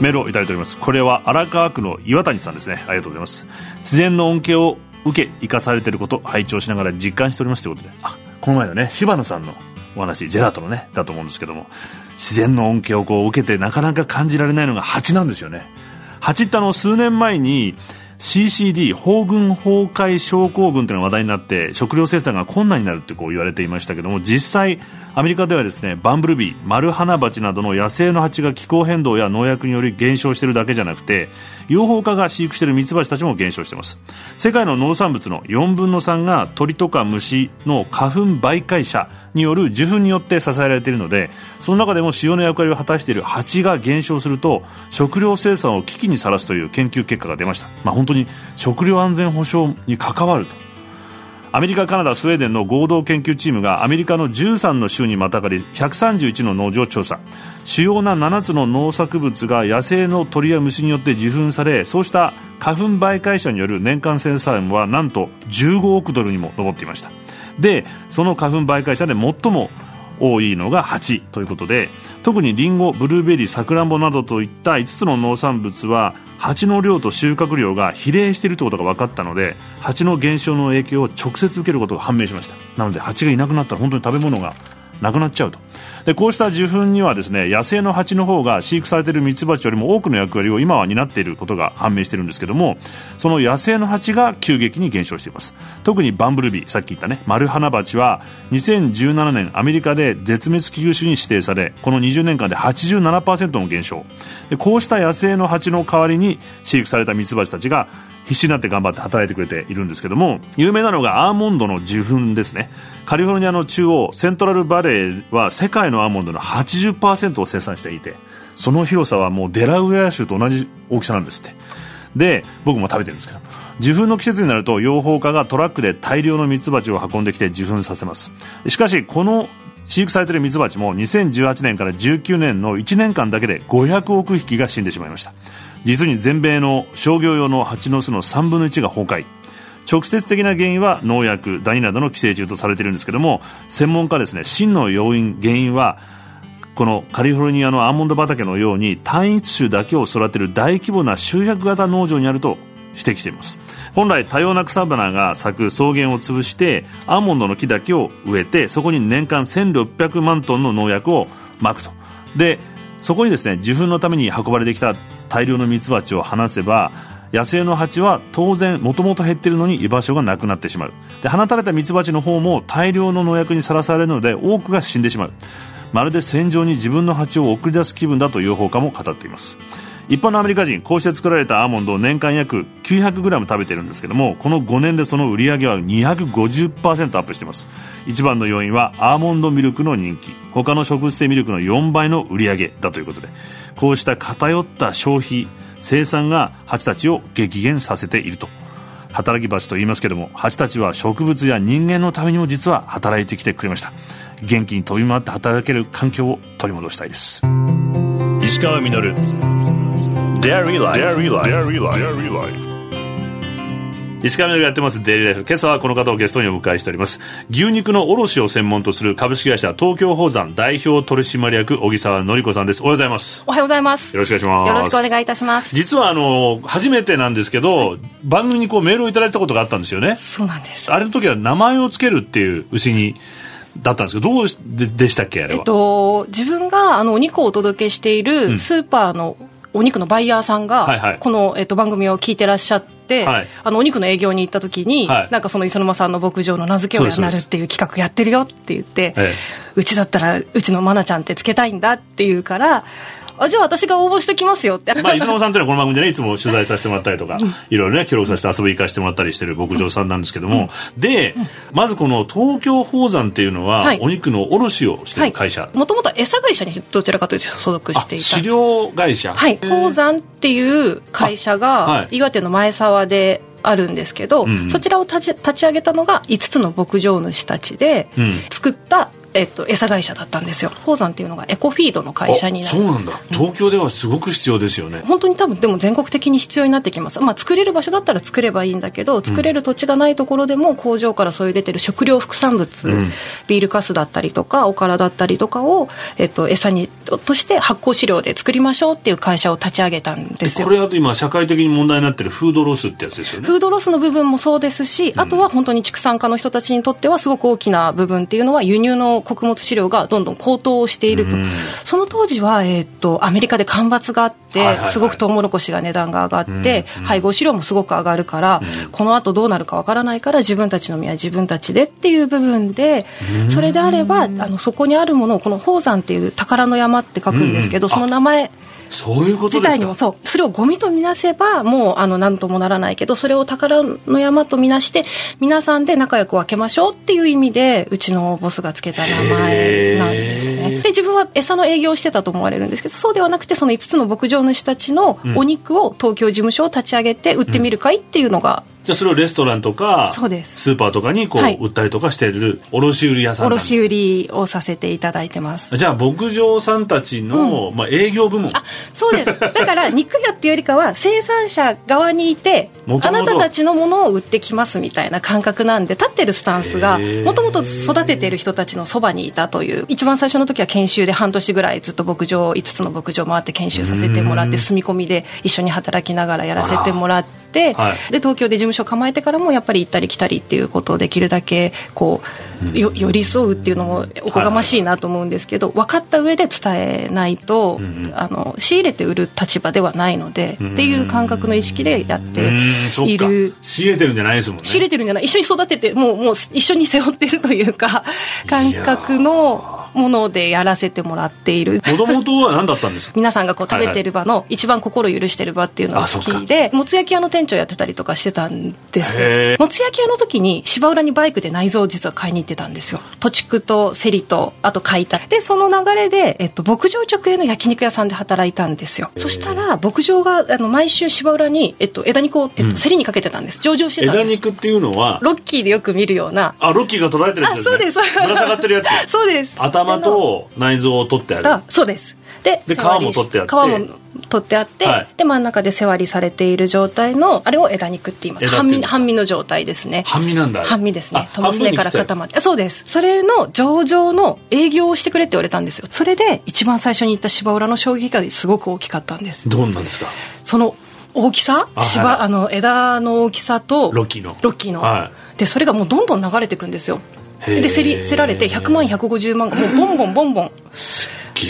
メールをいただいております。これは荒川区の岩谷さんですね。ありがとうございます。自然の恩恵を受け生かされていること拝聴しながら実感しておりますということで。あこの前のね柴野さんのお話ジェラートのねだと思うんですけども自然の恩恵をこう受けてなかなか感じられないのが蜂なんですよね。蜂ってあの数年前に CCD 法軍崩壊症候群というのが話題になって食料生産が困難になるってこう言われていましたけども実際アメリカではですねバンブルビーマルハナバチなどの野生の蜂が気候変動や農薬により減少しているだけじゃなくて養蜂家が飼育しているミツバチたちも減少しています。世界の農産物の4分の3が鳥とか虫の花粉媒介者による受粉によって支えられているのでその中でも塩の役割を果たしている蜂が減少すると食料生産を危機にさらすという研究結果が出ました、まあ、本当に食料安全保障に関わると。アメリカ、カナダ、スウェーデンの合同研究チームがアメリカの13の州にまたがり131の農場を調査。主要な7つの農作物が野生の鳥や虫によって受粉されそうした花粉媒介者による年間生産はなんと15億ドルにも上っていました。でその花粉媒介者で最も多いのが蜂ということで特にリンゴ、ブルーベリー、さくらんぼなどといった5つの農産物は蜂の量と収穫量が比例しているということが分かったので蜂の減少の影響を直接受けることが判明しました。なので蜂がいなくなったら本当に食べ物がなくなっちゃうと。でこうした受粉にはですね野生の蜂の方が飼育されているミツバチよりも多くの役割を今は担っていることが判明しているんですけどもその野生の蜂が急激に減少しています。特にバンブルビーさっき言ったねマルハナバチは2017年アメリカで絶滅危惧種に指定されこの20年間で87%の減少。でこうした野生の蜂の代わりに飼育されたミツバチたちが必死になって頑張って働いてくれているんですけども有名なのがアーモンドの受粉ですね。カリフォルニアの中央セントラルバレーは世界のアーモンドの80%を生産していてその広さはもうデラウェア州と同じ大きさなんですって。で僕も食べてるんですけど受粉の季節になると養蜂家がトラックで大量のミツバチを運んできて受粉させます。しかしこの飼育されているミツバチも2018年から19年の1年間だけで500億匹が死んでしまいました。実に全米の商業用の蜂の巣の3分の1が崩壊。直接的な原因は農薬ダニなどの寄生虫とされているんですけども専門家ですね真の要因原因はこのカリフォルニアのアーモンド畑のように単一種だけを育てる大規模な集約型農場にあると指摘しています。本来多様な草花が咲く草原を潰してアーモンドの木だけを植えてそこに年間1600万トンの農薬をまくと。でそこにですね受粉のために運ばれてきた大量のミツバチを放せば野生の蜂は当然もともと減っているのに居場所がなくなってしまう。で放たれたミツバチの方も大量の農薬にさらされるので多くが死んでしまう。まるで戦場に自分の蜂を送り出す気分だと養蜂家も語っています。一般のアメリカ人こうして作られたアーモンドを年間約 900g 食べてるんですけどもこの5年でその売り上げは250%アップしています。一番の要因はアーモンドミルクの人気。他の植物性ミルクの4倍の売り上げだということでこうした偏った消費生産が蜂たちを激減させていると。働き蜂と言いますけども蜂たちは植物や人間のためにも実は働いてきてくれました。元気に飛び回って働ける環境を取り戻したいです。石川稔。Dairy Life. Dairy Life. Dairy Life. 石川みがやってますデイリーライフ。今朝はこの方をゲストにお迎えしております。牛肉の卸を専門とする株式会社東京宝山代表取締役小木沢典子さんです。おはようございます。おはようございます。よろしくお願いします。よろしくお願いいたします。実はあの、初めてなんですけど、はい、番組にこうメールをいただいたことがあったんですよね。そうなんです。あれの時は名前を付けるっていう牛に、だったんですけど、どうででしたっけあれは？えっと、自分があのお肉をお届けしているスーパーのお肉のバイヤーさんが、はいはい、この、えっと、番組を聞いてらっしゃって、はい、あのお肉の営業に行った時に、はい、なんかその磯沼さんの牧場の名付け親になるっていう企画やってるよって言って、うちだったらうちの愛菜ちゃんってつけたいんだって言うからあじゃあ私が応募してきますよって。まあ、磯野さんというのはこの番組でね、いつも取材させてもらったりとか、いろいろね、協力させて遊び行かせてもらったりしてる牧場さんなんですけども、うん、で、まずこの東京宝山っていうのは、はい、お肉の卸をしてる会社。もともと餌会社にどちらかというと所属していた。飼料会社。はい。宝山っていう会社が、はい、岩手の前沢で、あるんですけど、うんうん、そちらを立ち立ち上げたのが5つの牧場主たちで作ったえっと、餌会社だったんですよ。鉱山っていうのがエコフィードの会社になる。そうなんだ。東京ではすごく必要ですよね、うん、本当に多分でも全国的に必要になってきます、まあ、作れる場所だったら作ればいいんだけど作れる土地がないところでも工場からそういう出てる食料副産物、うん、ビールかすだったりとかおからだったりとかを、えっと、餌にとして発酵飼料で作りましょうっていう会社を立ち上げたんですよ。これは今社会的に問題になってるフードロスってやつですよね。フードロスの部分もそうですし、あとは本当に畜産家の人たちにとってはすごく大きな部分っていうのは輸入の穀物飼料がどんどん高騰していると、その当時は、えーと、アメリカで干ばつがあって、すごくトウモロコシが値段が上がって、配合飼料もすごく上がるから、このあとどうなるかわからないから自分たちの身は自分たちでっていう部分で、それであればあのそこにあるものをこの宝山っていう宝の山って書くんですけど、その名前そういうこと自体にもそうそれをゴミとみなせばもうあの何ともならないけどそれを宝の山とみなして皆さんで仲良く分けましょうっていう意味でうちのボスがつけた名前なんですね。で自分は餌の営業をしてたと思われるんですけどそうではなくてその5つの牧場主たちのお肉を東京事務所を立ち上げて売ってみるかいっていうのがじゃあそれをレストランとかスーパーとかにこう、はい、売ったりとかしてる卸売屋さん卸売をさせていただいてます。じゃあ牧場さんたちの、うん、まあ、営業部門。あそうです。だから肉屋っていうよりかは生産者側にいてあなたたちのものを売ってきますみたいな感覚なんで立ってるスタンスがもともと育ててる人たちのそばにいたという一番最初の時は研修で半年ぐらいずっと牧場5つの牧場回って研修させてもらって住み込みで一緒に働きながらやらせてもらって、はい、で東京で事務所構えてからもやっぱり行ったり来たりっていうことをできるだけこうよ寄り添うっていうのもおこがましいなと思うんですけど、分かった上で伝えないと、あの仕入れて売る立場ではないので、っていう感覚の意識でやっている。仕入れてるんじゃないですもんね。仕入れてるんじゃない。一緒に育ててもうもう一緒に背負ってるというか感覚のものでやらせてもらっている。もともとは何だったんですか？皆さんがこう食べてる場の一番心許してる場っていうのが好きでもつ焼き屋の店長やってたりとかしてたんですもつ焼き屋の時に芝浦にバイクで内臓を実は買いに行ってたんですよ。土地区とセリとあと買いたでその流れで、えっと、牧場直営の焼肉屋さんで働いたんですよ。そしたら牧場があの毎週芝浦に、えっと、枝肉を、えっと、競りにかけてたんです。上場してたんです。枝肉っていうのは？ロッキーでよく見るような。あロッキーが途絶えてるやつです、ね、そうです。ぶら下がってるやつ。そうです。頭と内臓を取ってある。そうです。で皮も取ってあって。皮も取ってあって、はい、で真ん中で背割りされている状態のあれを枝肉って言います。半身半身の状態ですね。半身なんだ。半身ですね。トすねから肩までそうです。それの上場の営業をしてくれって言われたんですよ。それで一番最初に言った芝浦の衝撃がすごく大きかったんです。どんなんですか？その大きさ？芝、はい、あの枝の大きさとロッキーの。ロッキーの、はい、でそれがもうどんどん流れていくんですよで競り競られて100万150万がもうボンボンボンボン。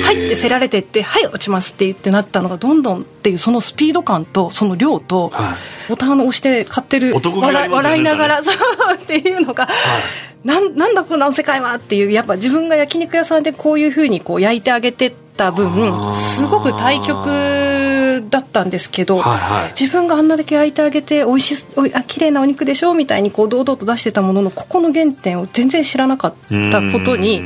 はいって競られてってはい落ちますって言ってなったのがどんどんっていうそのスピード感とその量と、はい、ボタンを押して買ってる、ね、笑笑いながらそうっていうのが、はい、なんなんだこの世界はっていうやっぱ自分が焼肉屋さんでこういうふうにこう焼いてあげてった分すごく対局だったんですけど、はいはい、自分があんなだけ焼いてあげて美味しおあ綺麗なお肉でしょ？みたいにこう堂々と出してたもののここの原点を全然知らなかったことに。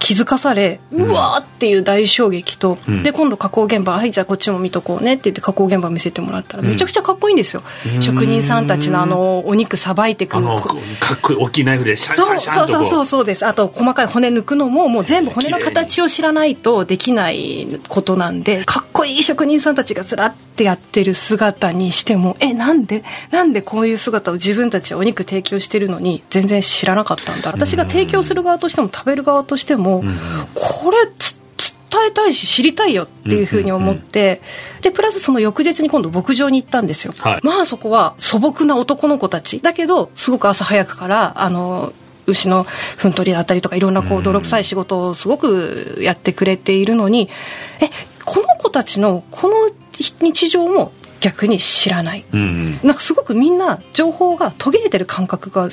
気づかされうわーっていう大衝撃と、うん、で今度加工現場はいじゃあこっちも見とこうねって言って加工現場見せてもらったらめちゃくちゃかっこいいんですよ、うん、職人さんたちのあのお肉さばいてくるかっこいい大きいナイフでシャンシャンシャンと。そうそうそうです。あと細かい骨抜くのももう全部骨の形を知らないとできないことなんでかっこいい職人さんたちがずらってやってる姿にしてもえなんで？なんでこういう姿を自分たちはお肉提供してるのに全然知らなかったんだ。私が提供する側としても食べる側としてもも、うん、これ伝えたいし知りたいよっていうふうに思って、でプラスその翌日に今度牧場に行ったんですよ、はい、まあそこは素朴な男の子たち。だけどすごく朝早くからあの牛のふん取りだったりとかいろんなこう泥臭い仕事をすごくやってくれているのにえこの子たちのこの日常も逆に知らない、うんうん、なんかすごくみんな情報が途切れてる感覚が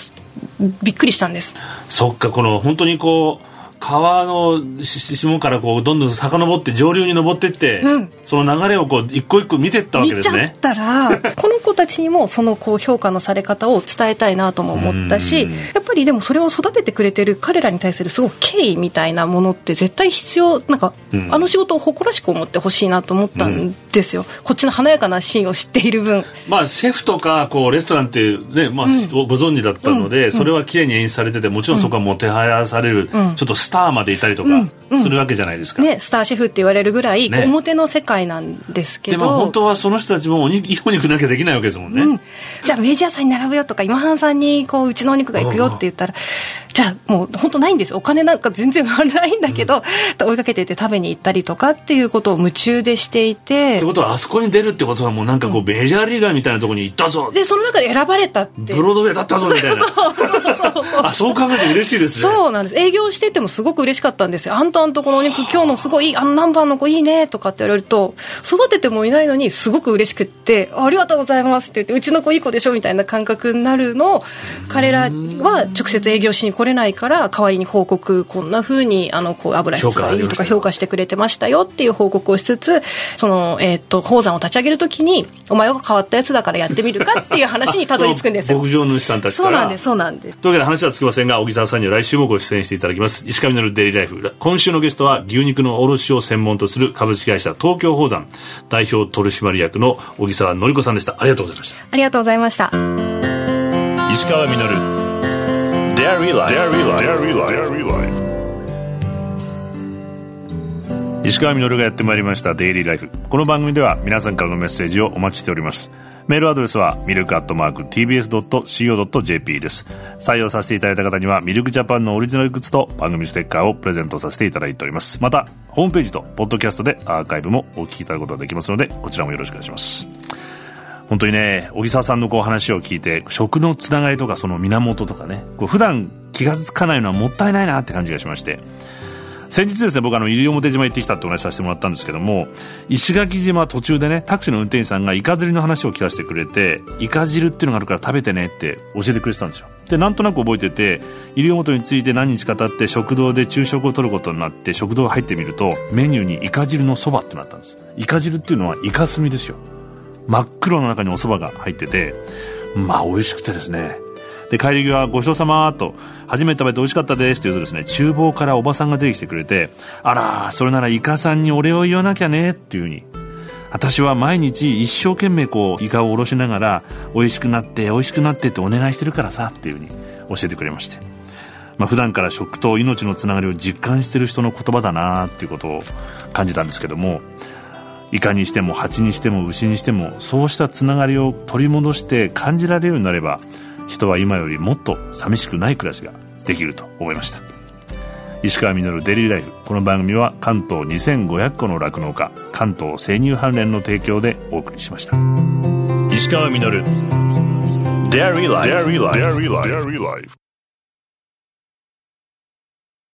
びっくりしたんです。そっかこの本当にこう川の下からこうどんどん遡って上流に登っていって、うん、その流れをこう一個一個見てったわけですね。見ちゃったらこの子たちにもそのこう評価のされ方を伝えたいなとも思ったしやっぱりでもそれを育ててくれてる彼らに対するすごく敬意みたいなものって絶対必要なんか、うん、あの仕事を誇らしく思ってほしいなと思ったんですよ、うん、こっちの華やかなシーンを知っている分。まあシェフとかこうレストランってね、まあ、うん、ご存知だったので、それは綺麗に演出されててもちろんそこはもてはやされる、ちょっとスターまでいたりとかするわけじゃないですか、ね、スターシェフって言われるぐらい表の世界なんですけど、でも本当はその人たちもお肉いいお肉なきゃできないわけですもんね、じゃあ明治屋さんに並ぶよとか今半さんにこううちのお肉が行くよって言ったらじゃあもう本当ないんです。よお金なんか全然ないんだけど、うん、追いかけてて食べに行ったりとかっていうことを夢中でしていて。ってことはあそこに出るってことはもうなんかこう、うん、メジャーリーガーみたいなところに行ったぞ。でその中で選ばれたって。ブロードウェイだったぞみたいな。あそう考えて嬉しいですねそうなんです営業しててもすごく嬉しかったんですよあんたんとこのお肉今日のすごいあの何番の子いいねとかって言われると育ててもいないのにすごく嬉しくってありがとうございますって言ってうちの子いい子でしょみたいな感覚になるのを彼らは直接営業しに来れないから代わりに報告こんなふうにあのこう油質がいいとか評価してくれてましたよっていう報告をしつつその、えーと、宝山を立ち上げるときにお前は変わったやつだからやってみるかっていう話にたどり着くんですよ。牧場主さんたちそうなんですそうなんです。というわけで話はつきませんが小木沢さんには来週もご出演していただきます。石上のデイリーライフ。今週のゲストは牛肉の卸を専門とする株式会社東京宝山。代表取締役の小木沢典子さんでした。ありがとうございました。ありがとうございました。石川稔 Dairy Life. Dairy Life. Dairy Life. 石川稔がやってまいりました。デイリーライフこの番組では皆さんからのメッセージをお待ちしております。メールアドレスはミルクアットマーク TBS.CO.JP です。採用させていただいた方にはミルクジャパンのオリジナルグッズと番組ステッカーをプレゼントさせていただいております。またホームページとポッドキャストでアーカイブもお聞きいただくことができますのでこちらもよろしくお願いします本当にね、小木沢さんのこう話を聞いて、食のつながりとかその源とかね、こう普段気が付かないのはもったいないなって感じがしまして、先日ですね、僕あの、西表島行ってきたってお話しさせてもらったんですけども、石垣島途中でね、タクシーの運転手さんがイカ釣りの話を聞かせてくれて、イカ汁っていうのがあるから食べてねって教えてくれてたんですよ。で、なんとなく覚えてて、西表について何日か経って食堂で昼食を取ることになって、食堂入ってみると、メニューにイカ汁のそばってなったんです。イカ汁っていうのはイカスミですよ。真っ黒の中にお蕎麦が入ってて、まあ美味しくてですね。で、帰り際、ごちそうさまと、初めて食べて美味しかったですって言うとですね、厨房からおばさんが出てきてくれて、あら、それならイカさんにお礼を言わなきゃねっていうふうに。私は毎日一生懸命こう、イカをおろしながら、美味しくなって、美味しくなってってお願いしてるからさっていうふうに教えてくれまして。まあ普段から食と命のつながりを実感してる人の言葉だなっていうことを感じたんですけども、イカにしても蜂にしても牛にしてもそうしたつながりを取り戻して感じられるようになれば人は今よりもっと寂しくない暮らしができると思いました。石川稔デリーライフこの番組は関東2500個の酪農家関東生乳関連の提供でお送りしました。石川稔。デリーライフ